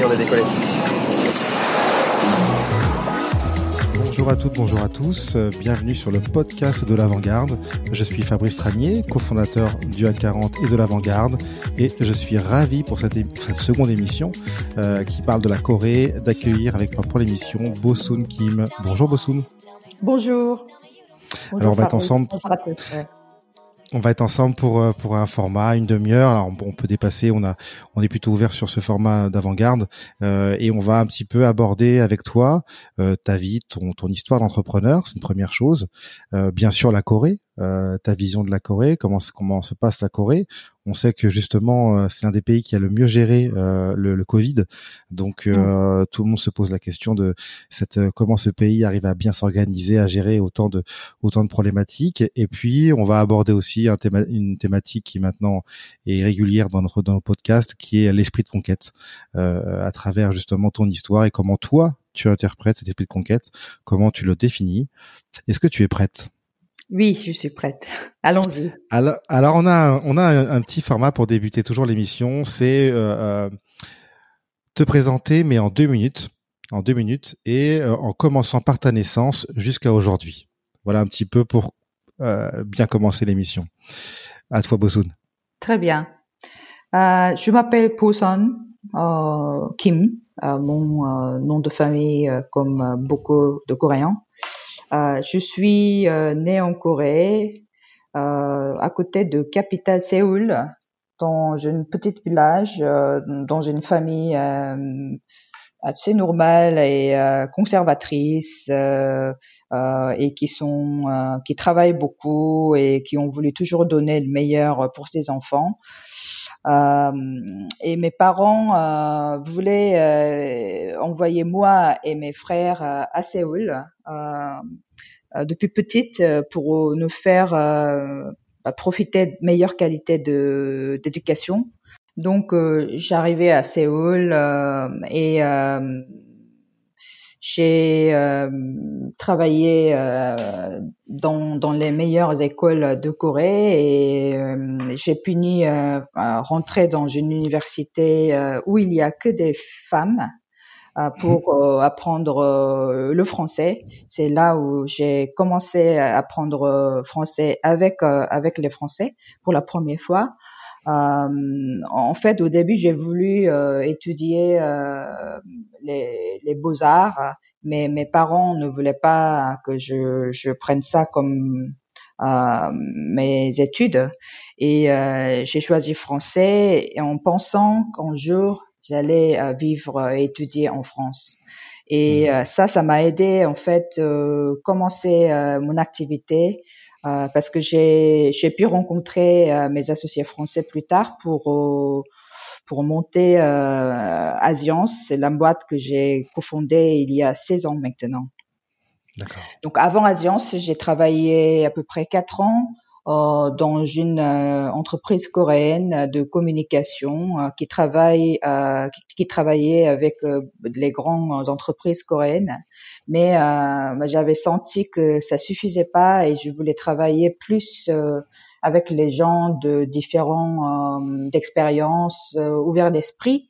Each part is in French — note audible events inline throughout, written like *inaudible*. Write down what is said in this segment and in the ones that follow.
Y est, on a décollé. Bonjour à toutes, bonjour à tous. Bienvenue sur le podcast de l'Avant-Garde. Je suis Fabrice Tranier, cofondateur du A40 et de l'Avant-Garde. Et je suis ravi pour cette, seconde émission euh, qui parle de la Corée, d'accueillir avec moi pour l'émission Bosun Kim. Bonjour Bosun. Bonjour. Bonjour, Alors, on va être ensemble. Bonjour à tous, ouais. On va être ensemble pour euh, pour un format une demi-heure. Alors on, peut dépasser. On a on est plutôt ouvert sur ce format d'avant-garde euh, et on va un petit peu aborder avec toi euh, ta vie, ton ton histoire d'entrepreneur. C'est une première chose. Bien sûr la Corée, ta vision de la Corée, comment comment se passe la Corée. On sait que justement euh, c'est l'un des pays qui a le mieux géré euh, le, le Covid. Donc euh, tout le monde se pose la question de cette euh, comment ce pays arrive à bien s'organiser, à gérer autant de autant de problématiques. Et puis, on va aborder aussi un théma- une thématique qui maintenant est régulière dans notre dans nos podcasts, qui est l'esprit de conquête, euh, à travers justement ton histoire et comment toi tu interprètes cet esprit de conquête, comment tu le définis. Est-ce que tu es prête? Oui, je suis prête. *laughs* Allons-y. alors, alors, on a un, on a un, un petit format pour débuter toujours l'émission, c'est euh, euh, te présenter, mais en deux minutes, en deux minutes, et euh, en commençant par ta naissance jusqu'à aujourd'hui. Voilà un petit peu pour euh, bien commencer l'émission. À toi, Bosun. Très bien. Je m'appelle Poson Kim, mon nom de famille comme beaucoup de Coréens. Euh, je suis euh, née en Corée, euh, à côté de capitale Séoul, dans une petite village, dans une famille assez normale et euh, conservatrice. euh, euh, et qui sont qui travaillent beaucoup et qui ont voulu toujours donner le meilleur pour ses enfants. Euh, et mes parents euh, voulaient euh, envoyer moi et mes frères à Séoul depuis petite pour nous faire bah, profiter de meilleure qualité de d'éducation. Donc j'arrivais à Séoul et j'ai euh, travaillé euh, dans, dans les meilleures écoles de Corée et euh, j'ai pu ni, euh, rentrer dans une université euh, où il y a que des femmes euh, pour *laughs* euh, apprendre euh, le français. C'est là où j'ai commencé à apprendre français avec euh, avec les Français pour la première fois. Euh, en fait, au début, j'ai voulu euh, étudier euh, les, les beaux-arts, mais mes parents ne voulaient pas que je, je prenne ça comme euh, mes études. Et euh, j'ai choisi français en pensant qu'un jour, j'allais euh, vivre et étudier en France. Et euh, ça, ça m'a aidé en fait commencer mon activité parce que j'ai j'ai pu rencontrer euh, mes associés français plus tard pour euh, pour monter euh, Asiance, c'est la boîte que j'ai cofondée il y a 16 ans maintenant. D'accord. Donc avant Asiance, j'ai travaillé à peu près quatre ans euh, dans une euh, entreprise coréenne de communication euh, qui travaille euh, qui, qui travaillait avec euh, les grandes entreprises coréennes. Mais euh, j'avais senti que ça suffisait pas et je voulais travailler plus euh, avec les gens de différents euh, d'expériences euh, ouverts d'esprit.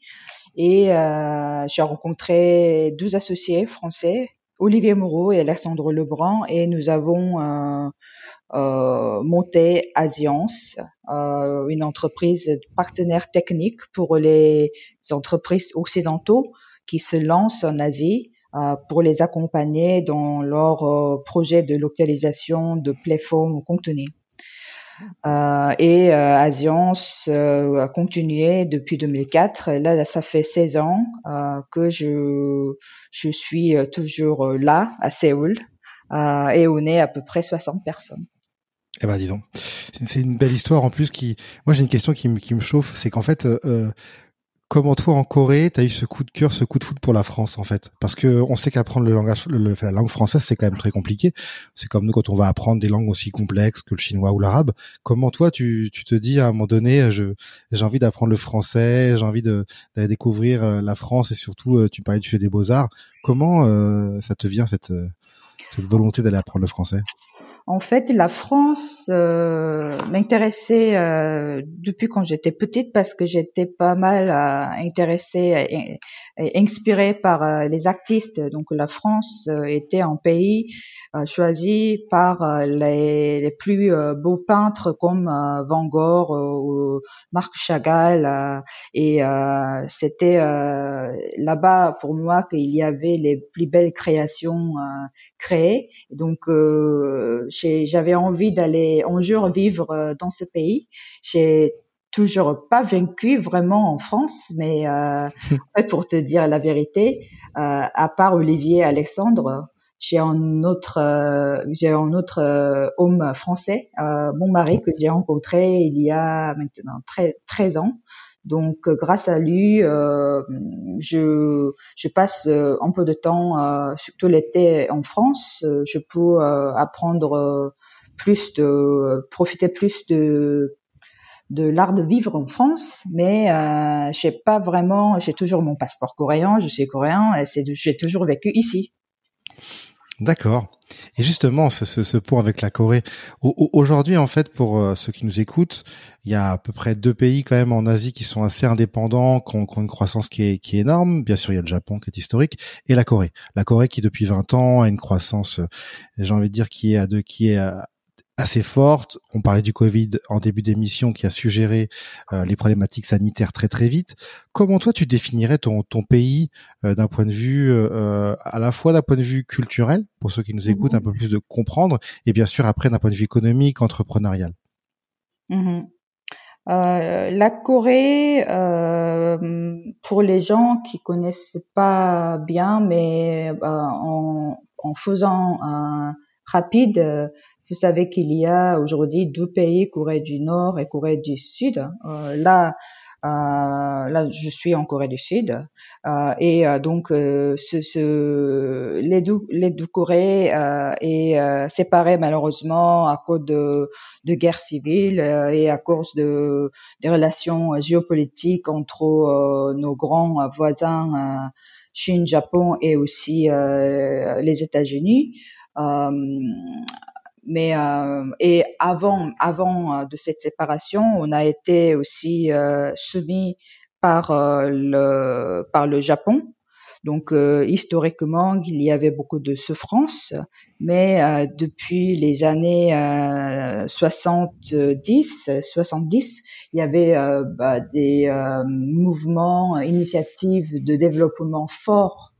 Et euh, j'ai rencontré 12 associés français Olivier Moreau et Alexandre Lebrun et nous avons euh, euh, monté Asiance, euh, une entreprise partenaire technique pour les entreprises occidentaux qui se lancent en Asie euh, pour les accompagner dans leur euh, projet de localisation de plateformes contenues. Euh, et euh, Asiance euh, a continué depuis 2004. Là, ça fait 16 ans euh, que je, je suis euh, toujours là, à Séoul, et on est à peu près 60 personnes. Eh ben dis donc, c'est une belle histoire en plus qui. Moi j'ai une question qui, qui me chauffe, c'est qu'en fait, euh, comment toi en Corée, tu as eu ce coup de cœur, ce coup de foot pour la France en fait? Parce que on sait qu'apprendre le langage, le, la langue française, c'est quand même très compliqué. C'est comme nous quand on va apprendre des langues aussi complexes que le chinois ou l'arabe. Comment toi tu, tu te dis à un moment donné, je j'ai envie d'apprendre le français, j'ai envie d'aller découvrir euh, la France et surtout euh, tu parlais du fais des beaux arts. Comment ça te vient cette cette volonté d'aller apprendre le français? En fait, la France euh, m'intéressait euh, depuis quand j'étais petite parce que j'étais pas mal euh, intéressée et, inspirée par les artistes. Donc la France était un pays euh, choisi par euh, les, les, plus euh, beaux peintres comme Van Gogh ou Marc Chagall. et c'était là-bas pour moi qu'il y avait les plus belles créations créées. Donc j'avais envie d'aller un jour vivre dans ce pays. J'ai toujours pas vaincu vraiment en France, mais euh, *laughs* pour te dire la vérité, euh, à part Olivier Alexandre, j'ai un autre euh, j'ai un autre euh, homme français euh, mon mari que j'ai rencontré il y a maintenant 13, ans donc grâce à lui je je passe un peu de temps surtout l'été en France je peux apprendre plus de profiter plus de de l'art de vivre en France, mais euh, j'ai pas vraiment, j'ai toujours mon passeport coréen, je suis coréen, et j'ai toujours vécu ici. D'accord. Et justement, ce, ce, point avec la Corée. Aujourd'hui, en fait, pour euh, ceux qui nous écoutent, il y a à peu près deux pays quand même en Asie qui sont assez indépendants, qui ont, qui ont une croissance qui est, qui est, énorme. Bien sûr, il y a le Japon qui est historique et la Corée. La Corée qui depuis 20 ans a une croissance, euh, j'ai envie de dire, qui est à deux, qui est à, assez forte. On parlait du Covid en début d'émission qui a suggéré euh, les problématiques sanitaires très très vite. Comment toi tu définirais ton, ton pays euh, d'un point de vue euh, à la fois d'un point de vue culturel pour ceux qui nous écoutent un peu plus de comprendre et bien sûr après d'un point de vue économique entrepreneurial? Mmh la Corée, pour les gens qui connaissent pas bien, mais en, en, faisant un rapide, vous savez qu'il y a aujourd'hui deux pays, Corée du Nord et Corée du Sud. Euh, là, euh, là, je suis en Corée du Sud euh, et euh, donc euh, ce, ce, les deux les deux Corées est séparé malheureusement à cause de, de guerres civiles et à cause de des relations géopolitiques entre nos grands voisins Chine, Japon et aussi les États-Unis. Euh, mais euh, et avant avant euh, de cette séparation, on a été aussi euh, soumis par euh, le par le Japon. Donc historiquement, il y avait beaucoup de souffrances, mais depuis les années 70, 70, il y avait bah, des mouvements, initiatives de développement fort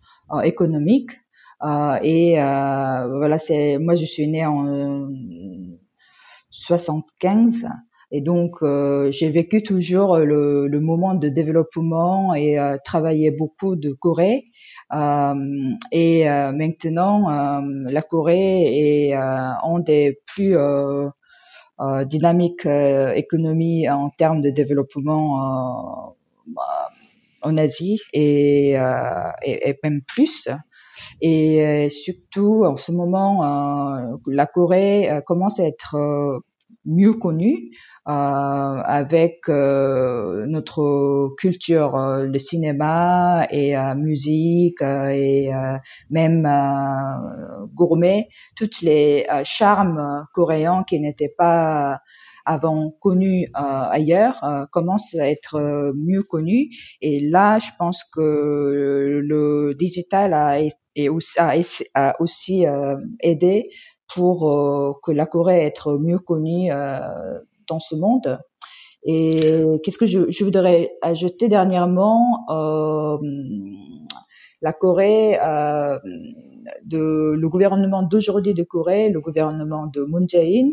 économique euh, et euh, voilà, c'est moi je suis née en 75 et donc euh, j'ai vécu toujours le, le, moment de développement et euh, travaillé beaucoup de Corée. Euh, et maintenant, la Corée est une des plus dynamiques économies en termes de développement en Asie et, et, et même plus. Et euh, surtout, en ce moment, euh, la Corée euh, commence à être mieux connue avec notre culture, le cinéma et musique et même gourmet, toutes les charmes coréens qui n'étaient pas avant connus ailleurs commencent à être mieux connus. Et là, je pense que le digital a a, aussi euh, aidé pour euh, que la Corée être mieux connue euh, dans ce monde. Et qu'est-ce que je, je, voudrais ajouter dernièrement La Corée, de, le gouvernement d'aujourd'hui de Corée, le gouvernement de Moon Jae-in,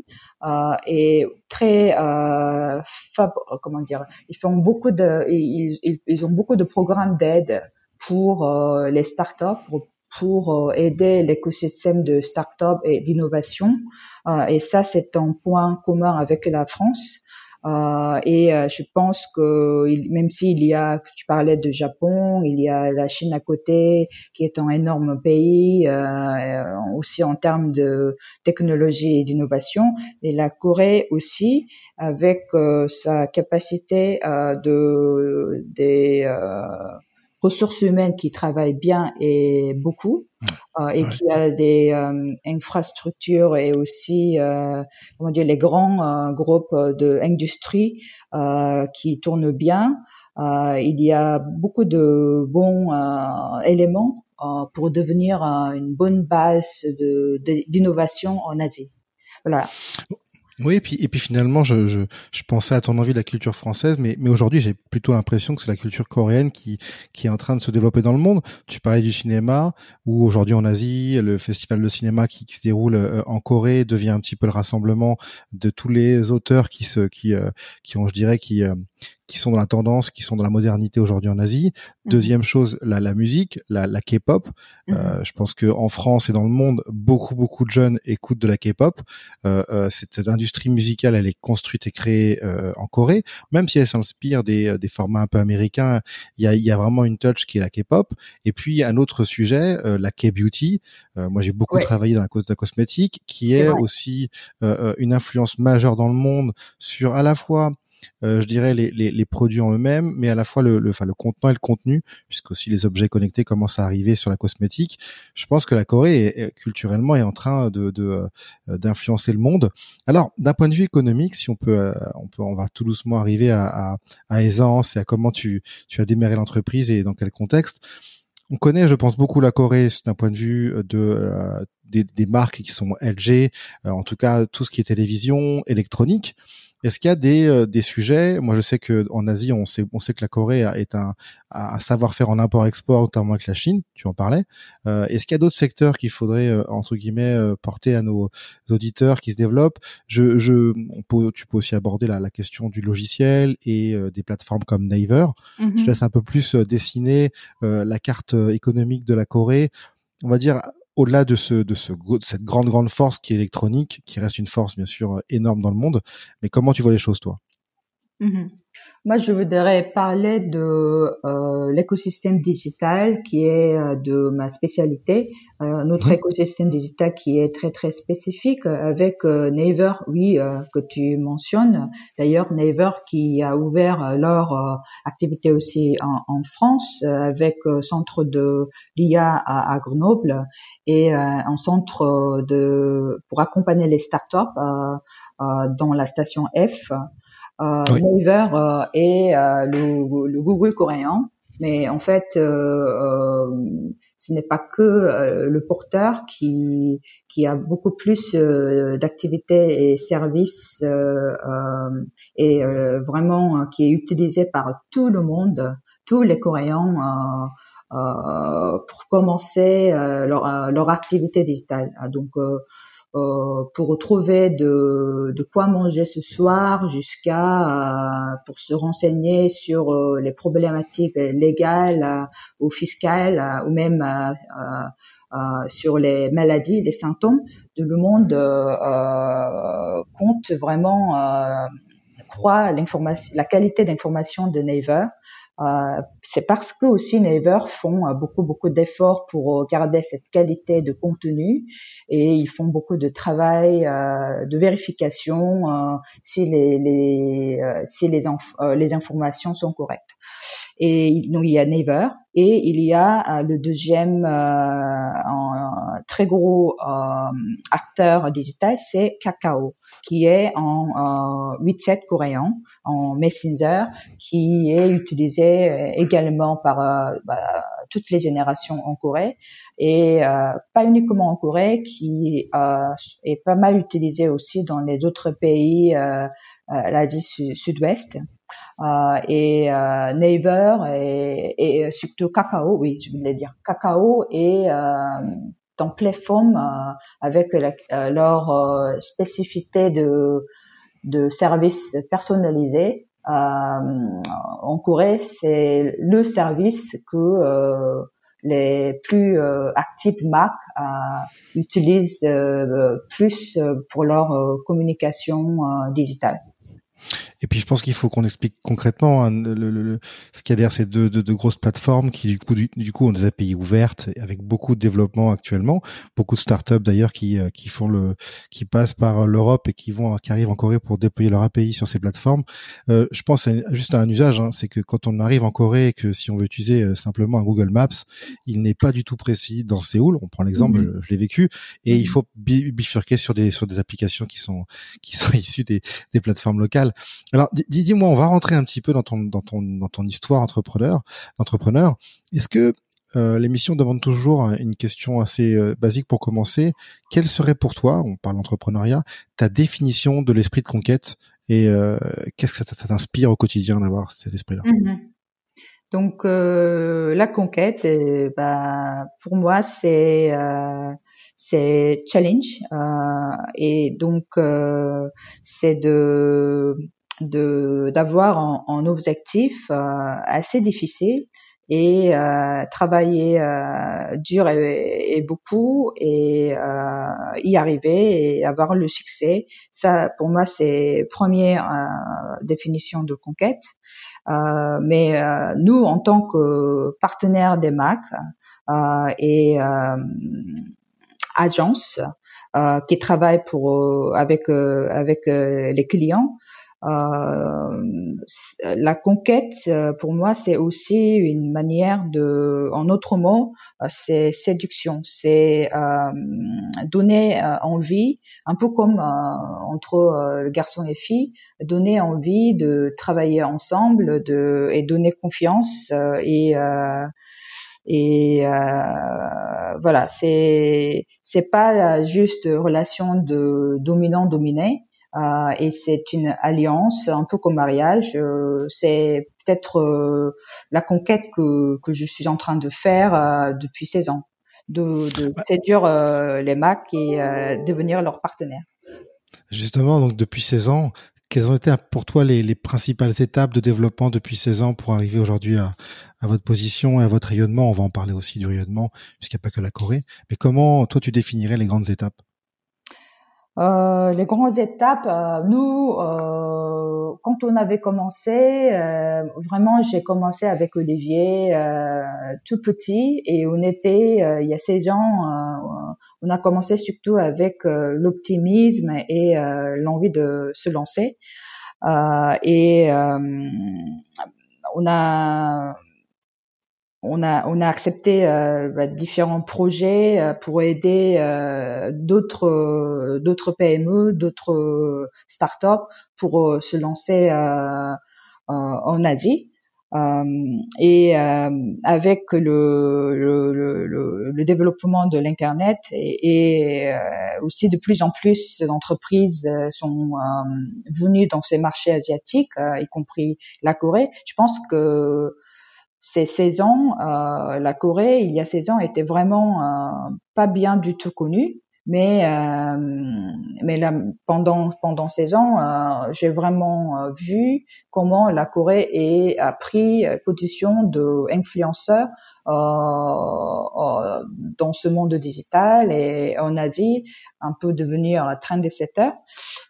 est très, fab, comment dire, ils font beaucoup de, ils, ont beaucoup de programmes d'aide pour les startups, pour pour aider l'écosystème de start-up et d'innovation. et ça, c'est un point commun avec la France. Euh, et euh, je pense que même s'il y a, tu parlais de Japon, il y a la Chine à côté, qui est un énorme pays, euh, aussi en termes de technologie et d'innovation, et la Corée aussi, avec sa capacité de des ressources humaines qui travaillent bien et beaucoup euh, et qui a des euh, infrastructures et aussi euh, comment dire les grands groupes de industrie qui tournent bien. il y a beaucoup de bons éléments pour devenir une bonne base d'innovation de, en Asie. Voilà. Oui, et puis, et puis finalement, je, je, je pensais à ton envie de la culture française, mais, mais aujourd'hui, j'ai plutôt l'impression que c'est la culture coréenne qui, qui est en train de se développer dans le monde. Tu parlais du cinéma, où aujourd'hui en Asie, le festival de cinéma qui, qui se déroule euh, en Corée devient un petit peu le rassemblement de tous les auteurs qui se, qui, euh, qui ont, je dirais, qui, euh, qui sont dans la tendance, qui sont dans la modernité aujourd'hui en Asie. Mhm. Deuxième chose, la, la musique, la, la K-pop. Mhm. Euh, je pense que en France et dans le monde, beaucoup beaucoup de jeunes écoutent de la K-pop. Euh, euh, cette industrie musicale, elle est construite et créée euh, en Corée, même si elle s'inspire des, des formats un peu américains. Il y a, y a vraiment une touch qui est la K-pop. Et puis un autre sujet, euh, la K-beauty. Euh, moi, j'ai beaucoup travaillé dans la cause de la cosmétique, qui est aussi une influence majeure dans le monde sur à la fois euh, je dirais les, les, les, produits en eux-mêmes, mais à la fois le, le, enfin, le contenant et le contenu, puisque aussi les objets connectés commencent à arriver sur la cosmétique. Je pense que la Corée est, culturellement est en train de euh, d'influencer le monde. Alors d'un point de vue économique, si on peut, euh, on peut, on va tout doucement arriver à, à, à aisance et à comment tu tu as démarré l'entreprise et dans quel contexte. On connaît, je pense, beaucoup la Corée d'un point de vue de des, des, marques qui sont LG, en tout cas tout ce qui est télévision, électronique. Est-ce qu'il y a des, euh, des sujets? Moi, je sais que en Asie, on sait, on sait que la Corée est un, un savoir-faire en import-export, notamment avec la Chine. Tu en parlais. Euh, Est-ce qu'il y a d'autres secteurs qu'il faudrait euh, entre guillemets euh, porter à nos auditeurs qui se développent? Je, je, on peut, tu peux aussi aborder la, la question du logiciel et des plateformes comme Naver. Je mm-hmm. laisse un peu plus dessiner la carte économique de la Corée on va dire au-delà de ce, de ce, cette grande, grande force qui est électronique, qui reste une force, bien sûr, énorme dans le monde. Mais comment tu vois les choses, toi? Mm-hmm. Moi, je voudrais parler de euh, l'écosystème digital qui est euh, de ma spécialité. Euh, notre mhm. écosystème digital qui est très très spécifique avec euh, Naver, oui, euh, que tu mentionnes. D'ailleurs, Naver qui a ouvert leur activité aussi en, en France avec centre de l'IA à, à, Grenoble et un centre de pour accompagner les startups dans la station F euh, Naver euh, et euh, le, le, Google coréen. Mais en fait, euh, ce n'est pas que le porteur qui qui a beaucoup plus d'activités et services et vraiment qui est utilisé par tout le monde, tous les Coréens. pour commencer leur, leur activité digitale. Donc, euh, pour trouver de, de, quoi manger ce soir jusqu'à euh, pour se renseigner sur euh, les problématiques légales ou fiscales ou même sur les maladies, les symptômes. De le monde compte vraiment croit l'information, la qualité d'information de Naver euh, c'est parce que aussi Naver font euh, beaucoup beaucoup d'efforts pour euh, garder cette qualité de contenu et ils font beaucoup de travail de vérification si les, les si les, les informations sont correctes. Et donc il y a Naver et il y a le deuxième très gros acteur digital, c'est Kakao, qui est en 8-7 coréen, en Messenger, qui est utilisé euh, également par euh, bah, toutes les générations en Corée et euh, pas uniquement en Corée, qui est pas mal utilisé aussi dans les autres pays, l'Asie Sud-Ouest. Et Naver et, et, surtout Kakao, oui, je voulais dire Kakao et dans Playform avec leur spécificité de de services personnalisés euh, en Corée, c'est le service que euh, les plus actives marques utilisent plus pour leur communication digitale. Et puis je pense qu'il faut qu'on explique concrètement hein, le, le, ce qu'il y a derrière ces deux, deux, grosses plateformes qui du coup du, coup ont des API ouvertes avec beaucoup de développement actuellement, beaucoup de startups d'ailleurs qui euh, qui font le qui passent par l'Europe et qui vont qui arrivent en Corée pour déployer leur API sur ces plateformes. Euh, je pense juste à un usage, hein, c'est que quand on arrive en Corée et que si on veut utiliser euh, simplement un Google Maps, il n'est pas du tout précis dans Séoul. On prend l'exemple, mhm. je, l'ai vécu, et il mhm. faut bifurquer sur des sur des applications qui sont qui sont *laughs* issues des, des plateformes locales. Alors, dis-moi, on va rentrer un petit peu dans ton dans ton dans ton histoire entrepreneur, entrepreneur. Est-ce que euh, l'émission demande toujours une question assez euh, basique pour commencer? Quelle serait pour toi, on parle d'entrepreneuriat, ta définition de l'esprit de conquête et euh, qu'est-ce que ça, t'inspire au quotidien d'avoir cet esprit-là? Mm-hmm. Donc la conquête, bah, pour moi, c'est c'est challenge et donc c'est de d'avoir un, objectif euh, assez difficile et euh, travailler euh, dur et, beaucoup et euh, y arriver et avoir le succès. Ça, pour moi, c'est première euh, définition de conquête. Euh, mais nous, en tant que partenaire des Mac et agence qui travaille pour avec avec les clients, la conquête, euh, pour moi, c'est aussi une manière de, en autre mot, euh, c'est séduction, c'est donner envie, un peu comme entre garçon et fille, donner envie de travailler ensemble, de et donner confiance et et voilà, c'est c'est pas juste relation de dominant dominé, euh, et c'est une alliance, un peu comme mariage. Euh, c'est peut-être euh, la conquête que, que je suis en train de faire depuis 16 ans, de, de séduire les Macs et devenir leur partenaire. Justement, donc depuis 16 ans, quelles ont été pour toi les, les, principales étapes de développement depuis 16 ans pour arriver aujourd'hui à, à, votre position et à votre rayonnement? On va en parler aussi du rayonnement, puisqu'il n'y a pas que la Corée. Mais comment toi tu définirais les grandes étapes? Euh, les grandes étapes, euh, nous, euh, quand on avait commencé, euh, vraiment, j'ai commencé avec Olivier tout petit et on était, il y a 16 ans, on a commencé surtout avec l'optimisme et l'envie de se lancer. et on a on a accepté euh, bah, différents projets euh, pour aider euh, d'autres PME, d'autres startups pour se lancer en Asie. et avec le, développement de l'internet et, aussi de plus en plus d'entreprises sont venues dans ces marchés asiatiques, y compris la Corée. Je pense que ces 16 ans, euh, la Corée, il y a 16 ans, était vraiment euh, pas bien du tout connue. Mais euh, mais là, pendant pendant ces ans, euh, j'ai vraiment euh, vu comment la Corée est, a pris position de influenceur euh, dans ce monde digital et en Asie un peu devenir trendsetter.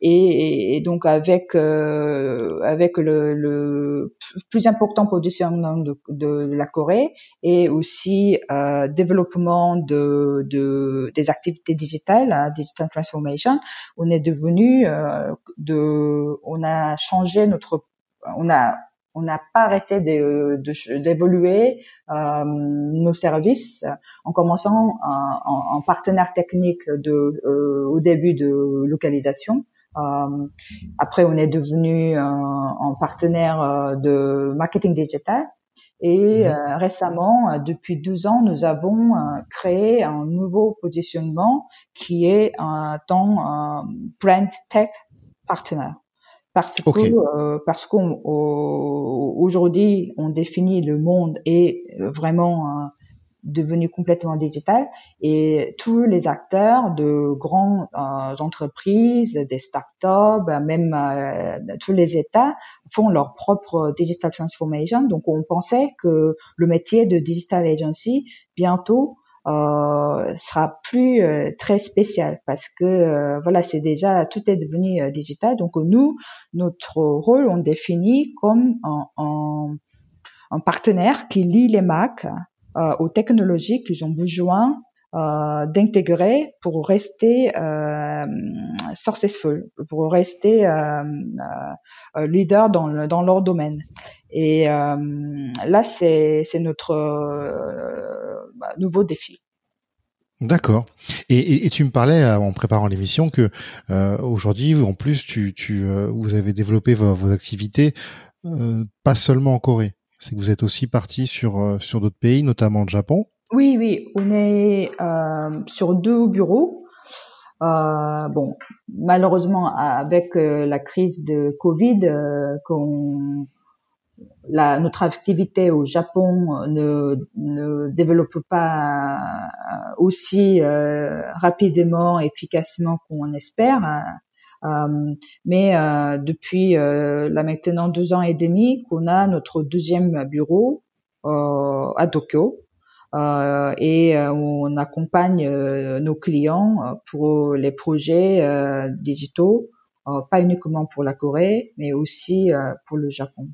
Et, et donc avec euh, avec le, le, plus important positionnement de, de, la Corée et aussi euh, développement de, de, des activités digitales, hein, digital transformation, on est devenu euh, de on a changé notre on a on n'a pas arrêté d'évoluer euh, nos services en commençant en, partenaire technique de, euh, au début de localisation. Euh, après, on est devenu en partenaire de marketing digital. Et mhm. récemment, depuis 12 ans, nous avons créé un nouveau positionnement qui est un temps brand tech partner parce que euh, parce qu'aujourd'hui on, définit le monde et vraiment devenu complètement digital et tous les acteurs de grandes euh, entreprises, des startups, même euh, tous les États font leur propre digital transformation. Donc on pensait que le métier de digital agency bientôt euh, sera plus euh, très spécial parce que euh, voilà c'est déjà tout est devenu digital. Donc nous notre rôle on définit comme un, un, partenaire qui lie les marques aux technologies qu'ils ont besoin euh, d'intégrer pour rester euh, successful, pour rester euh, euh, leader dans, dans leur domaine. Et euh, là, c'est notre bah, nouveau défi. D'accord. Et, et, tu me parlais en préparant l'émission que aujourd'hui, en plus, tu, tu vous avez développé vos, activités pas seulement en Corée. C'est que vous êtes aussi parti sur sur d'autres pays, notamment le Japon. Oui, oui, on est euh, sur deux bureaux. Euh, bon, malheureusement, avec euh, la crise de Covid, euh, la, notre activité au Japon ne, développe pas euh, aussi rapidement, efficacement qu'on espère. mais depuis là maintenant deux ans et demi, qu'on a notre deuxième bureau à Tokyo. Euh, et euh, on accompagne euh, nos clients pour les projets digitaux, pas uniquement pour la Corée, mais aussi pour le Japon.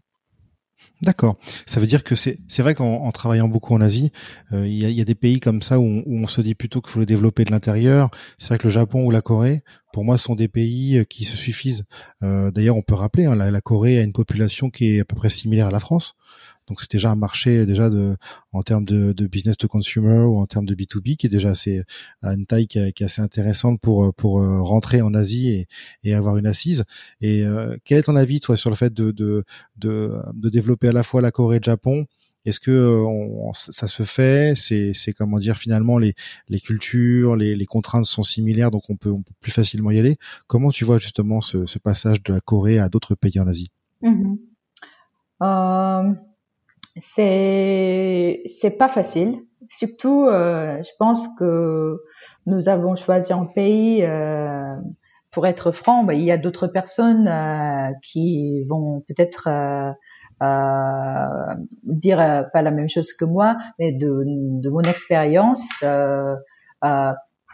D'accord. Ça veut dire que c'est vrai qu'en travaillant beaucoup en Asie, il y, a, y, a, des pays comme ça où on, où on se dit plutôt qu'il faut le développer de l'intérieur. C'est vrai que le Japon ou la Corée, pour moi, sont des pays qui se suffisent. Euh, D'ailleurs, on peut rappeler, hein, la, la, Corée a une population qui est à peu près similaire à la France. Donc c'est déjà un marché déjà de en termes de, de, business to consumer ou en termes de B2B qui est déjà assez à une taille qui, est assez intéressante pour pour euh, rentrer en Asie et, et avoir une assise. Et euh, quel est ton avis toi sur le fait de de, de, de développer à la fois la Corée et le Japon est-ce que on, ça se fait? C'est, comment dire finalement les, cultures, les, contraintes sont similaires, donc on peut, plus facilement y aller. Comment tu vois justement ce, passage de la Corée à d'autres pays en Asie? Mm-hmm. euh, c'est pas facile. Surtout, euh, je pense que nous avons choisi un pays. Euh, pour être franc, bah, il y a d'autres personnes euh, qui vont peut-être euh, euh, dire pas la même chose que moi, mais de, de mon expérience,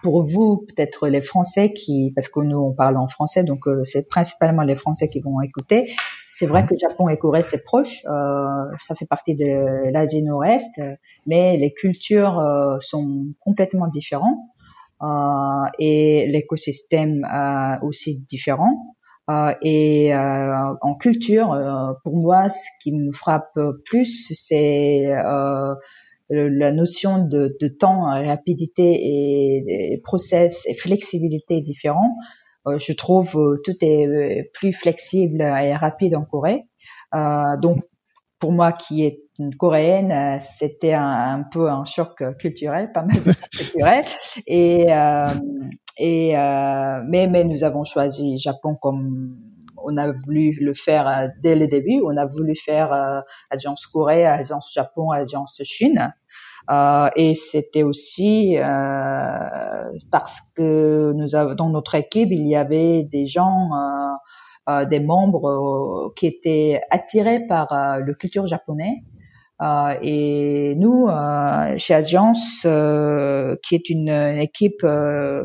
pour vous, peut-être les Français qui, parce que nous on parle en français, donc c'est principalement les Français qui vont écouter. C'est vrai que Japon et Corée c'est proche, euh, ça fait partie de l'Asie Nord-Est, mais les cultures euh, sont complètement différentes euh, et l'écosystème euh, aussi différent. Euh, et en culture, pour moi, ce qui me frappe plus, c'est la notion de, temps, rapidité et, process et flexibilité différents. Euh, je trouve euh, tout est euh, plus flexible et rapide en Corée. donc pour moi qui est une coréenne, c'était un, peu un choc culturel, pas mal de culturel. Et, et mais, nous avons choisi Japon comme on a voulu le faire dès le début. On a voulu faire agence Corée, agence Japon, agence Chine. Euh, et c'était aussi euh, parce que dans notre équipe, il y avait des gens, euh, des membres qui étaient attirés par le culture japonais. Euh, et nous, euh, chez Agence, euh, qui est une, équipe,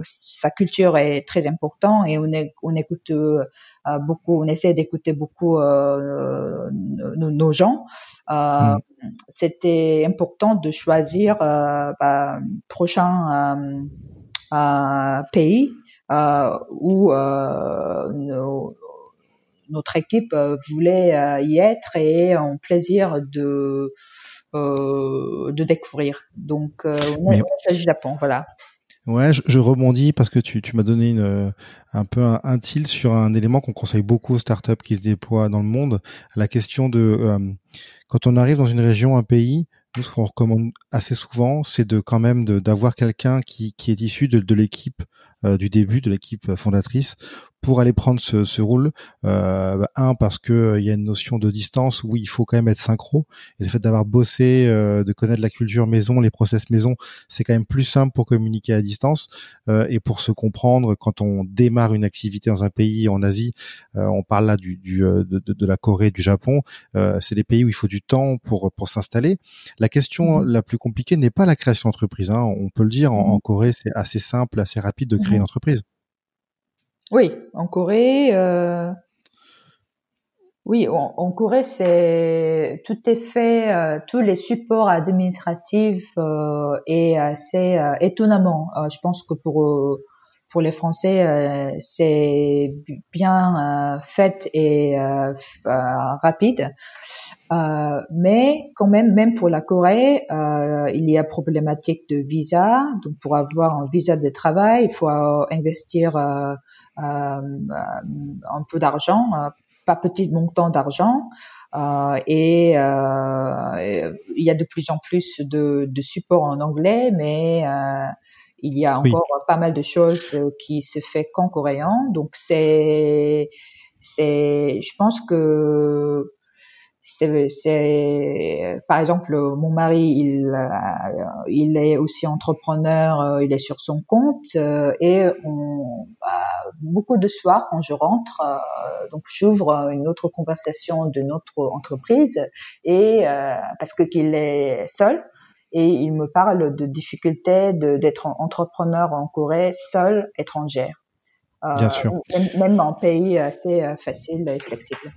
sa culture est très importante et on, est, on écoute beaucoup, on essaie d'écouter beaucoup nos, gens. Mm. C'était important de choisir bah, prochain pays où notre équipe euh, voulait euh, y être et en plaisir de euh, de découvrir. Donc, on a choisi Japon, voilà. Ouais, je, rebondis parce que tu, tu m'as donné une, un peu un, un tilt sur un élément qu'on conseille beaucoup aux startups qui se déploient dans le monde. La question de quand on arrive dans une région, un pays, nous ce qu'on recommande assez souvent, c'est de quand même d'avoir quelqu'un qui, qui est issu de, de l'équipe du début, de l'équipe fondatrice, pour aller prendre ce, ce rôle. Euh, un parce que il y a une notion de distance où il faut quand même être synchro. Et le fait d'avoir bossé, de connaître la culture maison, les process maison, c'est quand même plus simple pour communiquer à distance et pour se comprendre quand on démarre une activité dans un pays en Asie. on parle là du, du de, de, la Corée, du Japon. c'est des pays où il faut du temps pour pour s'installer. La question mmh la plus compliquée n'est pas la création d'entreprise. Hein. On peut le dire, en, mmh Corée, c'est assez simple, assez rapide de créer mmh une entreprise. Oui, en Corée, euh... oui, en, Corée, c'est tout est fait, euh, tous les supports administratifs euh, et euh, étonnamment. Euh, je pense que pour pour les Français, euh, c'est bien euh, fait et euh, rapide. mais quand même, même pour la Corée, il y a problématique de visa. Donc, pour avoir un visa de travail, il faut investir un peu d'argent, pas petit montant d'argent. et il y a de plus en plus de, de supports en anglais, mais il y a encore pas mal de choses euh, qui se fait qu'en coréen. Donc c'est, c'est, je pense que c'est, par exemple, mon mari, il, euh, il est aussi entrepreneur, euh, il est sur son compte et on, bah, beaucoup de soirs quand je rentre, donc j'ouvre une autre conversation de notre entreprise et parce que qu'il est seul et il me parle de difficultés d'être entrepreneur en Corée seul, étrangère. Bien sûr. Même, même en pays assez euh, facile et flexible.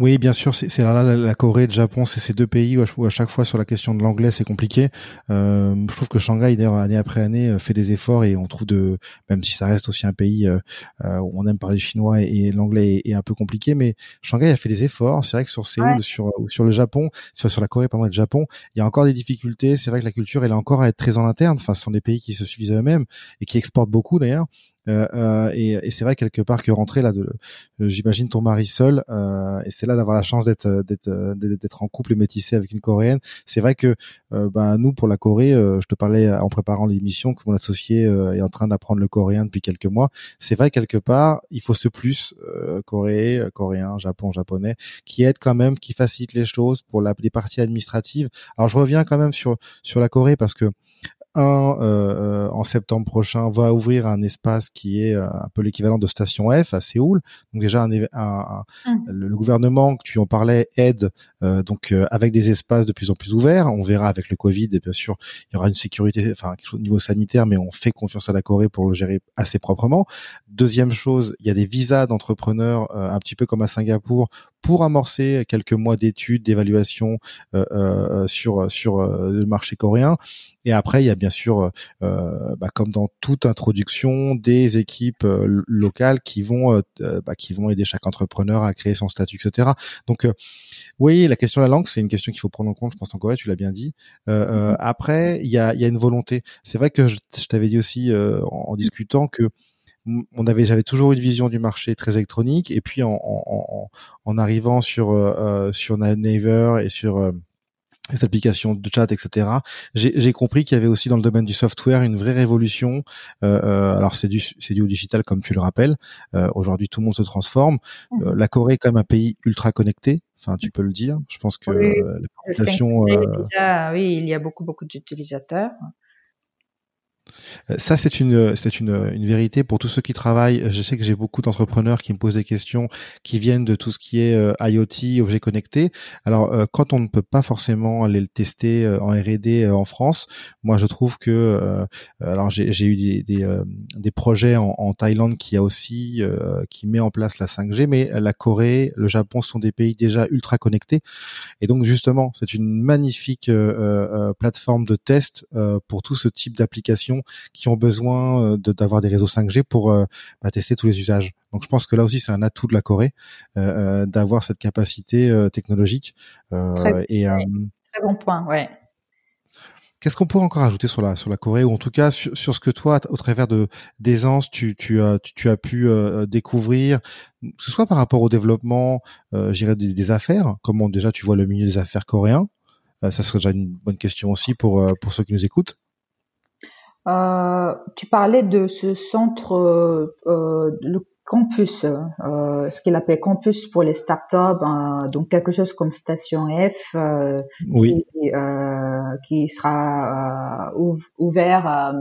Oui, bien sûr, c'est là, la Corée, le Japon, c'est ces deux pays où à, chaque fois sur la question de l'anglais, c'est compliqué. Euh, je trouve que Shanghai, d'ailleurs, année après année, euh, fait des efforts et on trouve de, même si ça reste aussi un pays euh, euh où on aime parler chinois et, l'anglais est, un peu compliqué, mais Shanghai a fait des efforts. C'est vrai que sur Séoul, sur sur le Japon, sur la Corée, pardon, et le Japon, il y a encore des difficultés. C'est vrai que la culture, elle est encore à être très en interne. Enfin, ce sont des pays qui se suffisent eux-mêmes et qui exportent beaucoup d'ailleurs. Euh, euh, et, et c'est vrai quelque part que rentrer là, de, euh, j'imagine ton mari seul, et c'est là d'avoir la chance d'être d'être d'être en couple et métissé avec une coréenne. C'est vrai que ben nous pour la Corée, je te parlais en préparant l'émission que mon associé est en train d'apprendre le coréen depuis quelques mois. C'est vrai quelque part, il faut ce plus Corée, coréen, Japon, japonais, qui aide quand même, qui facilite les choses pour la, les parties administratives. Alors je reviens quand même sur sur la Corée parce que un euh, euh, en septembre prochain va ouvrir un espace qui est euh, un peu l'équivalent de Station F à Séoul. Donc déjà un, un, mmh. le, gouvernement que tu en parlais aide donc avec des espaces de plus en plus ouverts. On verra avec le Covid et bien sûr il y aura une sécurité, enfin quelque chose au niveau sanitaire, mais on fait confiance à la Corée pour le gérer assez proprement. Deuxième chose, il y a des visas d'entrepreneurs un petit peu comme à Singapour pour amorcer quelques mois d'études, d'évaluation euh, euh, sur sur euh, le marché coréen. Et après, il y a bien sûr, bah, comme dans toute introduction, des équipes locales qui vont bah, qui vont aider chaque entrepreneur à créer son statut, etc. Donc, oui, la question de la langue, c'est une question qu'il faut prendre en compte. Je pense en Corée, tu l'as bien dit. Mm-hmm. Après, il y a, y a une volonté. C'est vrai que je, t'avais dit aussi en, en discutant que on avait j'avais toujours une vision du marché très électronique et puis en, en, en arrivant sur euh, euh sur Naver et sur euh, les applications de chat, etc. J'ai compris qu'il y avait aussi dans le domaine du software une vraie révolution. Euh, euh alors c'est du c'est du digital comme tu le rappelles. Euh, Aujourd'hui tout le monde se transforme. Mmh. la Corée est quand même un pays ultra connecté. Enfin tu peux le dire. Je pense que la population. oui, il y a beaucoup beaucoup d'utilisateurs. Euh, ça, c'est une, c'est une, une vérité pour tous ceux qui travaillent. Je sais que j'ai beaucoup d'entrepreneurs qui me posent des questions qui viennent de tout ce qui est euh, IoT, objets connectés. Alors, euh, quand on ne peut pas forcément aller le tester en R&D en France, moi, je trouve que, alors j'ai eu des, des, des projets en, en, Thaïlande qui a aussi, qui met en place la 5G, mais la Corée, le Japon sont des pays déjà ultra connectés. Et donc, justement, c'est une magnifique plateforme de test pour tout ce type d'application qui ont besoin euh, d'avoir des réseaux 5G pour euh, bah, tester tous les usages. Donc je pense que là aussi c'est un atout de la Corée euh, d'avoir cette capacité technologique. Très, et, très bon point, ouais. Qu'est-ce qu'on pourrait encore ajouter sur la sur la Corée? Ou en tout cas sur, sur ce que toi au travers de d'aisance tu tu as tu, as pu découvrir que ce soit par rapport au développement euh, des, des, affaires comment déjà tu vois le milieu des affaires coréen ça serait déjà une bonne question aussi pour pour ceux qui nous écoutent euh, tu parlais de ce centre, euh, euh, le campus, euh, ce qu'il appelle campus pour les startups, euh, donc quelque chose comme Station F, euh, oui. qui, euh, qui sera ouvert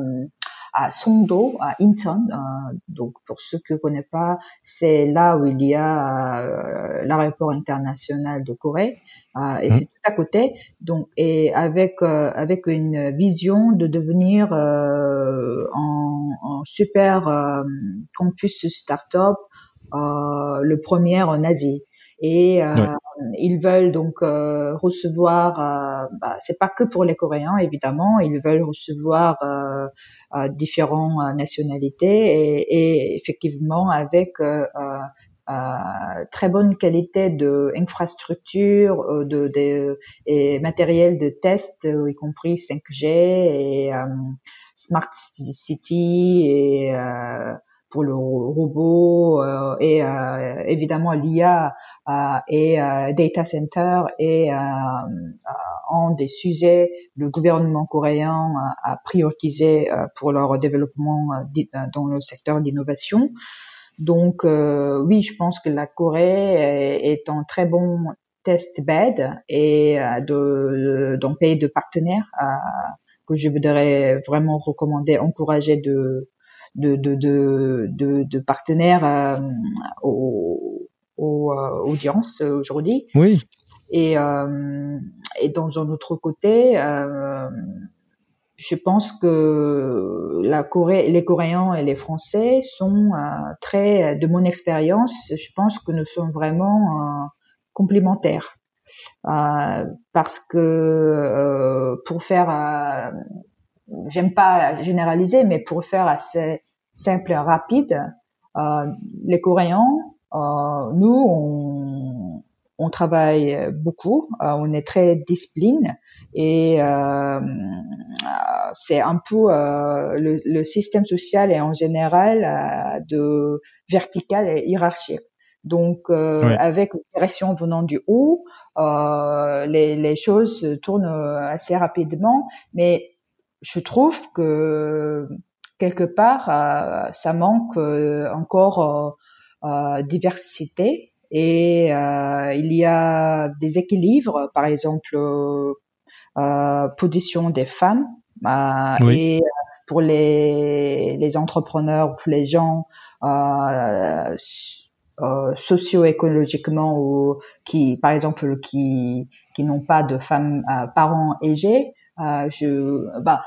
à Songdo, à Incheon. Euh, donc pour ceux qui ne connaissent pas, c'est là où il y a euh, l'aéroport international de Corée euh, et mmh. c'est tout à côté. Donc et avec avec une vision de devenir en, en, super campus startup le premier en Asie et euh, ils veulent donc euh, recevoir, euh, bah, c'est pas que pour les Coréens évidemment, ils veulent recevoir euh, euh différentes nationalités et, et, effectivement avec très bonne qualité de infrastructure, de, de et matériel de test, y compris 5G et smart city et pour le robot euh, et euh, évidemment l'IA euh, et data center et en des sujets le gouvernement coréen a priorisé pour leur développement dans le secteur d'innovation. Donc oui, je pense que la Corée est, un très bon test bed et de d'un pays de partenaires que je voudrais vraiment recommander, encourager de de, de, de, de, partenaires euh, aux, aux, euh, audiences aujourd'hui. Oui. Et, euh, et dans un autre côté, je pense que la Corée, les Coréens et les Français sont très, de mon expérience, je pense que nous sommes vraiment complémentaires. Euh, parce que pour faire j'aime pas généraliser, mais pour faire assez simple et rapide, euh, les Coréens, euh, nous, on, on, travaille beaucoup, euh, on est très discipline et euh, c'est un peu euh, le, le, système social est en général de vertical et hiérarchique. Donc, avec une direction venant du haut, les, les choses tournent assez rapidement, mais je trouve que quelque part, euh, ça manque euh, encore euh, diversité et il y a des équilibres, par exemple, position des femmes et pour les, les entrepreneurs, pour les gens euh, socio-écologiquement ou qui, par exemple, qui qui n'ont pas de femmes parents âgés, euh, je, bah,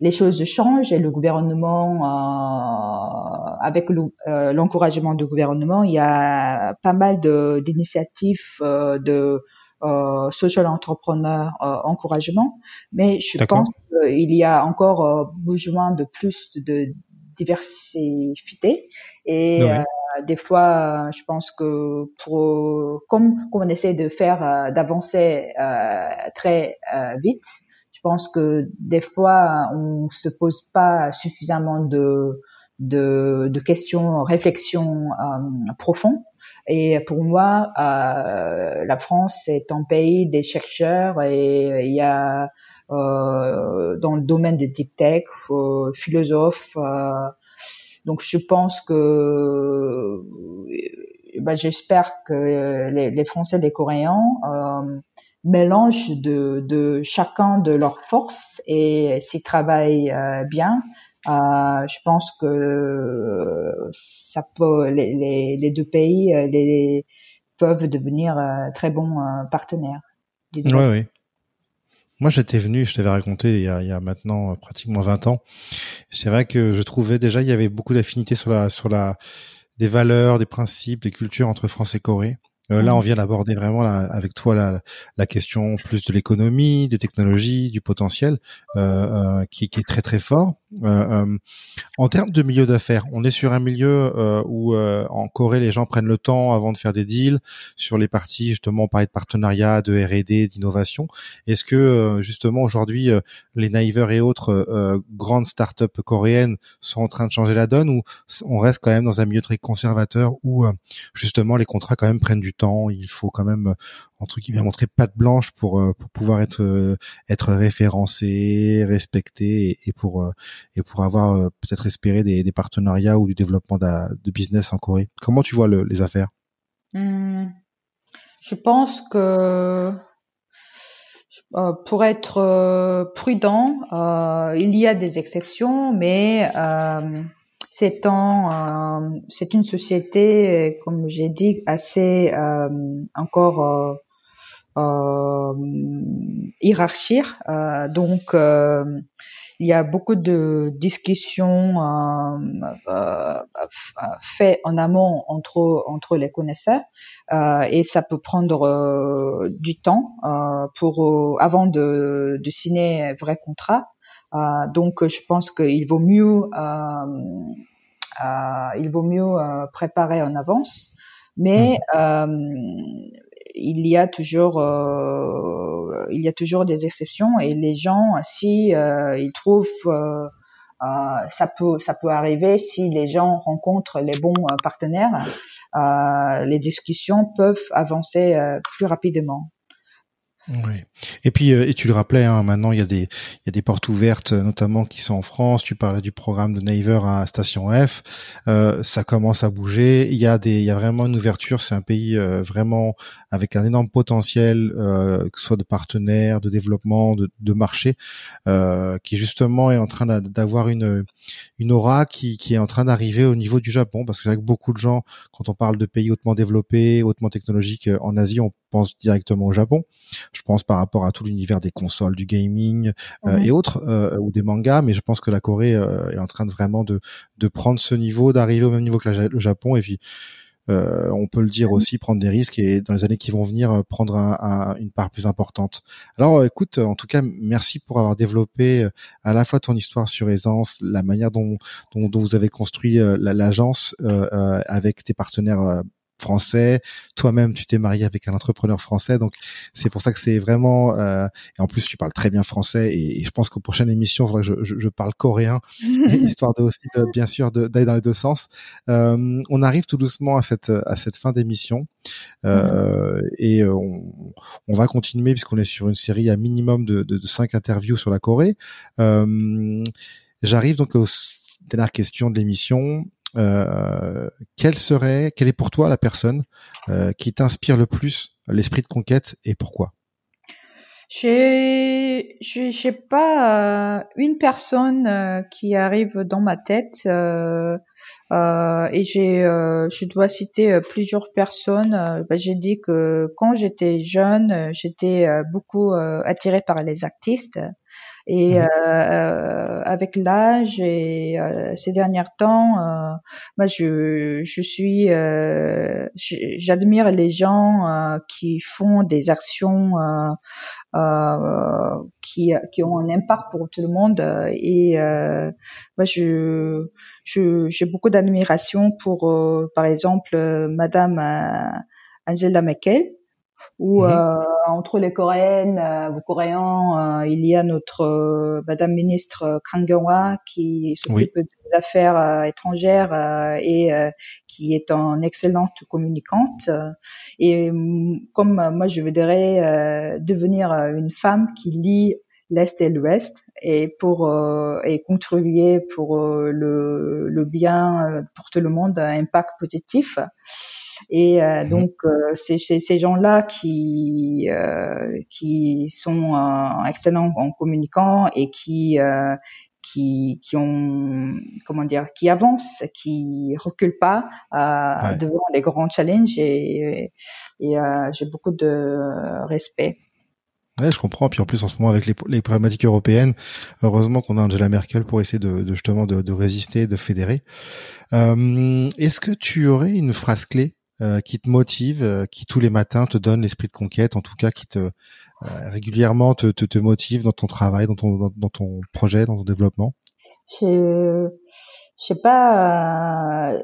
les choses changent et le gouvernement, euh, avec euh, l'encouragement du gouvernement, il y a pas mal d'initiatives de, de euh, social entrepreneur encouragement, mais je pense qu'il y a encore besoin de plus de diversité. Et des fois, je pense que pour comme, comme on essaie de faire d'avancer très vite, pense que des fois, on se pose pas suffisamment de, de, de questions, réflexions euh, profondes. Et pour moi, euh, la France est un pays des chercheurs et il y a euh, dans le domaine des deep tech, euh, philosophes. Euh, donc je pense que bah, j'espère que les, les, Français, les Coréens mélange de, de chacun de leurs forces et s'ils travaillent euh, bien, euh, je pense que ça peut les, les, les deux pays euh, les, peuvent devenir très bons partenaires. Oui, oui. Moi, j'étais venu, je t'avais raconté il y, a, il y a maintenant pratiquement 20 ans. C'est vrai que je trouvais déjà il y avait beaucoup d'affinités sur la sur la des valeurs, des principes, des cultures entre France et Corée. Euh, là, on vient d'aborder vraiment avec toi la, la, question plus de l'économie, des technologies, du potentiel, euh, euh, qui, qui, est très très fort. Euh, euh, en termes de milieu d'affaires, on est sur un milieu euh, où en Corée les gens prennent le temps avant de faire des deals sur les parties justement on parlait de partenariat, de R&D, d'innovation. Est-ce que justement aujourd'hui les Naver et autres grandes startups coréennes sont en train de changer la donne ou on reste quand même dans un milieu très conservateur où justement les contrats quand même prennent du temps. Il faut quand même entre qui vient montrer patte blanche pour pour pouvoir être être référencé, respecté et, pour et pour avoir peut-être espéré des, partenariats ou du développement de, business en Corée. Comment tu vois le, les affaires? Hmm. Je pense que euh, pour être euh, prudent, euh, il y a des exceptions, mais c'est c'est une société, comme j'ai dit, assez encore hiérarchique. donc il y a beaucoup de discussions euh, euh, faites en amont entre entre les connaisseurs euh, et ça peut prendre euh, du temps euh, pour avant de, de signer un vrai contrat. Donc je pense qu'il vaut mieux il vaut mieux préparer en avance. Mais mmh il y a toujours euh, il y a toujours des exceptions et les gens si euh, ils trouvent euh, ça peut ça peut arriver si les gens rencontrent les bons partenaires les discussions peuvent avancer plus rapidement oui. Et puis, euh, et tu le rappelais, hein, maintenant il y a des il y a des portes ouvertes, notamment qui sont en France. Tu parlais du programme de Naver à Station F. Euh, ça commence à bouger. Il y a des il y a vraiment une ouverture. C'est un pays euh, vraiment avec un énorme potentiel, euh, que ce soit de partenaires, de développement, de, de marché, qui justement est en train d'avoir une une aura qui qui est en train d'arriver au niveau du Japon. Parce que c'est vrai que beaucoup de gens, quand on parle de pays hautement développés, hautement technologiques en Asie, pense directement au Japon. Je pense par rapport à tout l'univers des consoles, du gaming euh, et autres, euh, ou des mangas. Mais je pense que la Corée euh, est en train de vraiment de, de prendre ce niveau, d'arriver au même niveau que le Japon. Et puis, on peut le dire aussi, prendre des risques et dans les années qui vont venir, prendre une part plus importante. Alors, écoute, en tout cas, merci pour avoir développé à la fois ton histoire sur Aisance, la manière dont, dont, dont vous avez construit l'agence avec tes partenaires français. Toi-même, tu t'es marié avec un entrepreneur français, donc c'est pour ça que c'est vraiment. Euh, et en plus, tu parles très bien français, et, je pense qu'aux prochaines émissions, que je, je, parle coréen, *laughs* *laughs* histoire de aussi, de, bien sûr, d'aller dans les deux sens. Euh, on arrive tout doucement à cette à cette fin d'émission, euh, et on, on, va continuer puisqu'on est sur une série à minimum de, de, de cinq interviews sur la Corée. J'arrive donc aux dernières questions de l'émission. Euh, quelle serait, quelle est pour toi la personne euh, qui t'inspire le plus l'esprit de conquête et pourquoi? J'ai, j'ai pas euh, une personne qui arrive dans ma tête et j'ai, je dois citer plusieurs personnes. Bah, j'ai dit que quand j'étais jeune, j'étais beaucoup attirée par les artistes. Et mmh. euh, avec l'âge et euh, ces derniers temps, euh, moi je, je suis, euh, j'admire les gens euh, qui font des actions qui, qui ont un impact pour tout le monde. Et moi je, je, j'ai beaucoup d'admiration pour, par exemple, Madame Angela Merkel où mmh euh, entre les Coréennes, euh, les Coréens, euh, il y a notre Madame ministre Kang Kyung-hwa qui s'occupe des affaires étrangères et qui est une excellente communicante. Et comme moi, je voudrais devenir une femme qui lit l'est et l'ouest et pour et contribuer pour le, le bien pour tout le monde un impact positif et euh, mhm. donc euh, c'est ces gens-là qui euh, qui sont excellents en communiquant et qui qui, qui ont comment dire qui avancent, qui reculent pas devant les grands challenges et, et, j'ai beaucoup de respect. Ouais, je comprends. Puis en plus, en ce moment, avec les, problématiques européennes, heureusement qu'on a Angela Merkel pour essayer de, justement de, de, résister, de fédérer. Euh, Est-ce que tu aurais une phrase clé euh, qui te motive, euh, qui tous les matins te donne l'esprit de conquête, en tout cas qui te euh, régulièrement te, te, te, motive dans ton travail, dans ton dans, ton projet, dans ton développement? Je je sais pas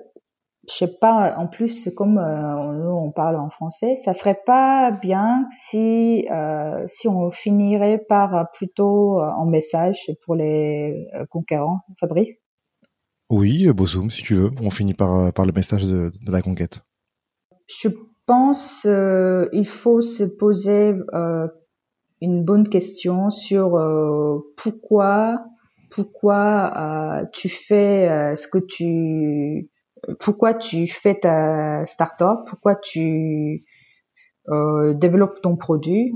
je sais pas en plus comme nous on parle en français, ça serait pas bien si si on finirait par plutôt en message pour les conquérants, Fabrice? Oui, Bozoom, si tu veux. On finit par, par le message de, de la conquête je pense euh, il faut se poser euh, une bonne question sur euh, pourquoi pourquoi tu fais ce que tu pourquoi tu fais ta startup, pourquoi tu développes ton produit.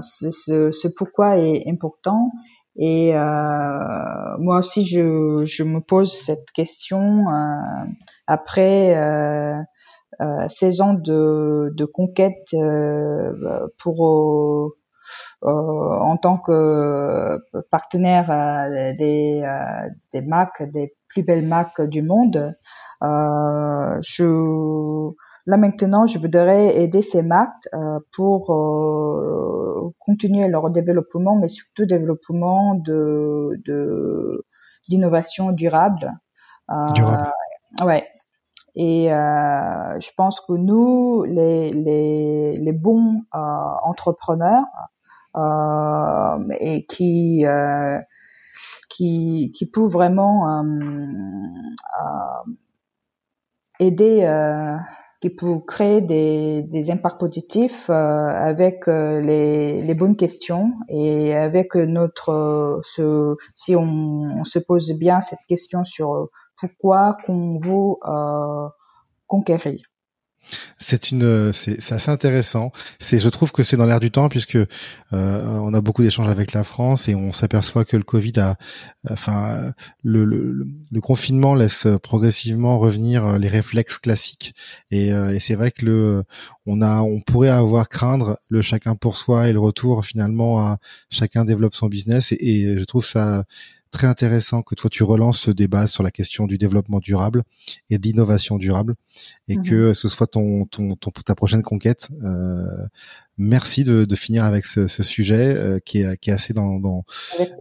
ce, ce, pourquoi est important. Et moi aussi, je, je me pose cette question après euh, 16 ans de, de conquête euh, pour euh, euh, en tant que partenaire des, des marques, des plus belles marques du monde. je Là maintenant, je voudrais aider ces marques euh, pour euh, continuer leur développement, mais surtout développement de d'innovation durable. Euh, durable. Ouais, et euh, je pense que nous, les, les, les bons euh, entrepreneurs euh, et qui, euh, qui qui peuvent vraiment euh, aider, qui peuvent créer des, des impacts positifs avec les, les bonnes questions et avec notre ce si on, on se pose bien cette question sur pourquoi qu'on veut euh, conquérir. C'est une, c'est assez intéressant. C'est, je trouve que c'est dans l'air du temps puisque euh, on a beaucoup d'échanges avec la France et on s'aperçoit que le Covid a, enfin, le, le, le, confinement laisse progressivement revenir les réflexes classiques et, euh, et c'est vrai que le, on a, on pourrait avoir craindre le chacun pour soi et le retour finalement à chacun développe son business et je trouve ça très intéressant que toi tu relances ce débat sur la question du développement durable et de l'innovation durable et mhm. que ce soit ton, ton, ton, ta prochaine conquête. Euh, merci de, de, finir avec ce, ce sujet euh, qui, est, qui est assez dans dans,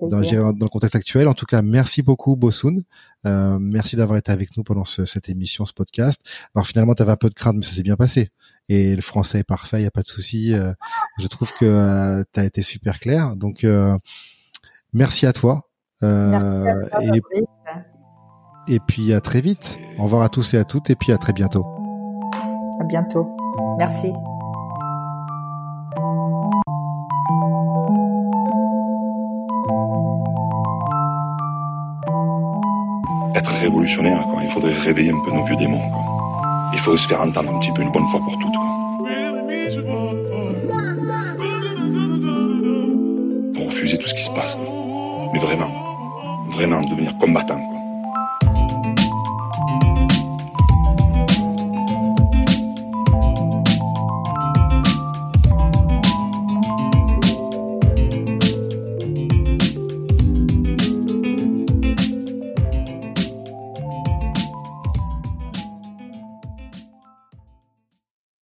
dans, le contexte actuel. En tout cas, merci beaucoup Bosun. Euh, merci d'avoir été avec nous pendant ce, cette émission, ce podcast. Alors finalement, tu avais un peu de crainte, mais ça s'est bien passé. Et le français est parfait, il y a pas de souci. Euh, je trouve que euh, tu as été super clair. Donc merci à toi. Euh, et, puis à très vite. Au revoir à tous et à toutes et puis à très bientôt. À bientôt. Merci. Être révolutionnaire, quoi. il faudrait réveiller un peu nos vieux démons. Il faudrait se faire entendre un petit peu une bonne fois pour toutes. Pour refuser tout ce qui se passe. Mais vraiment vraiment devenir combattant.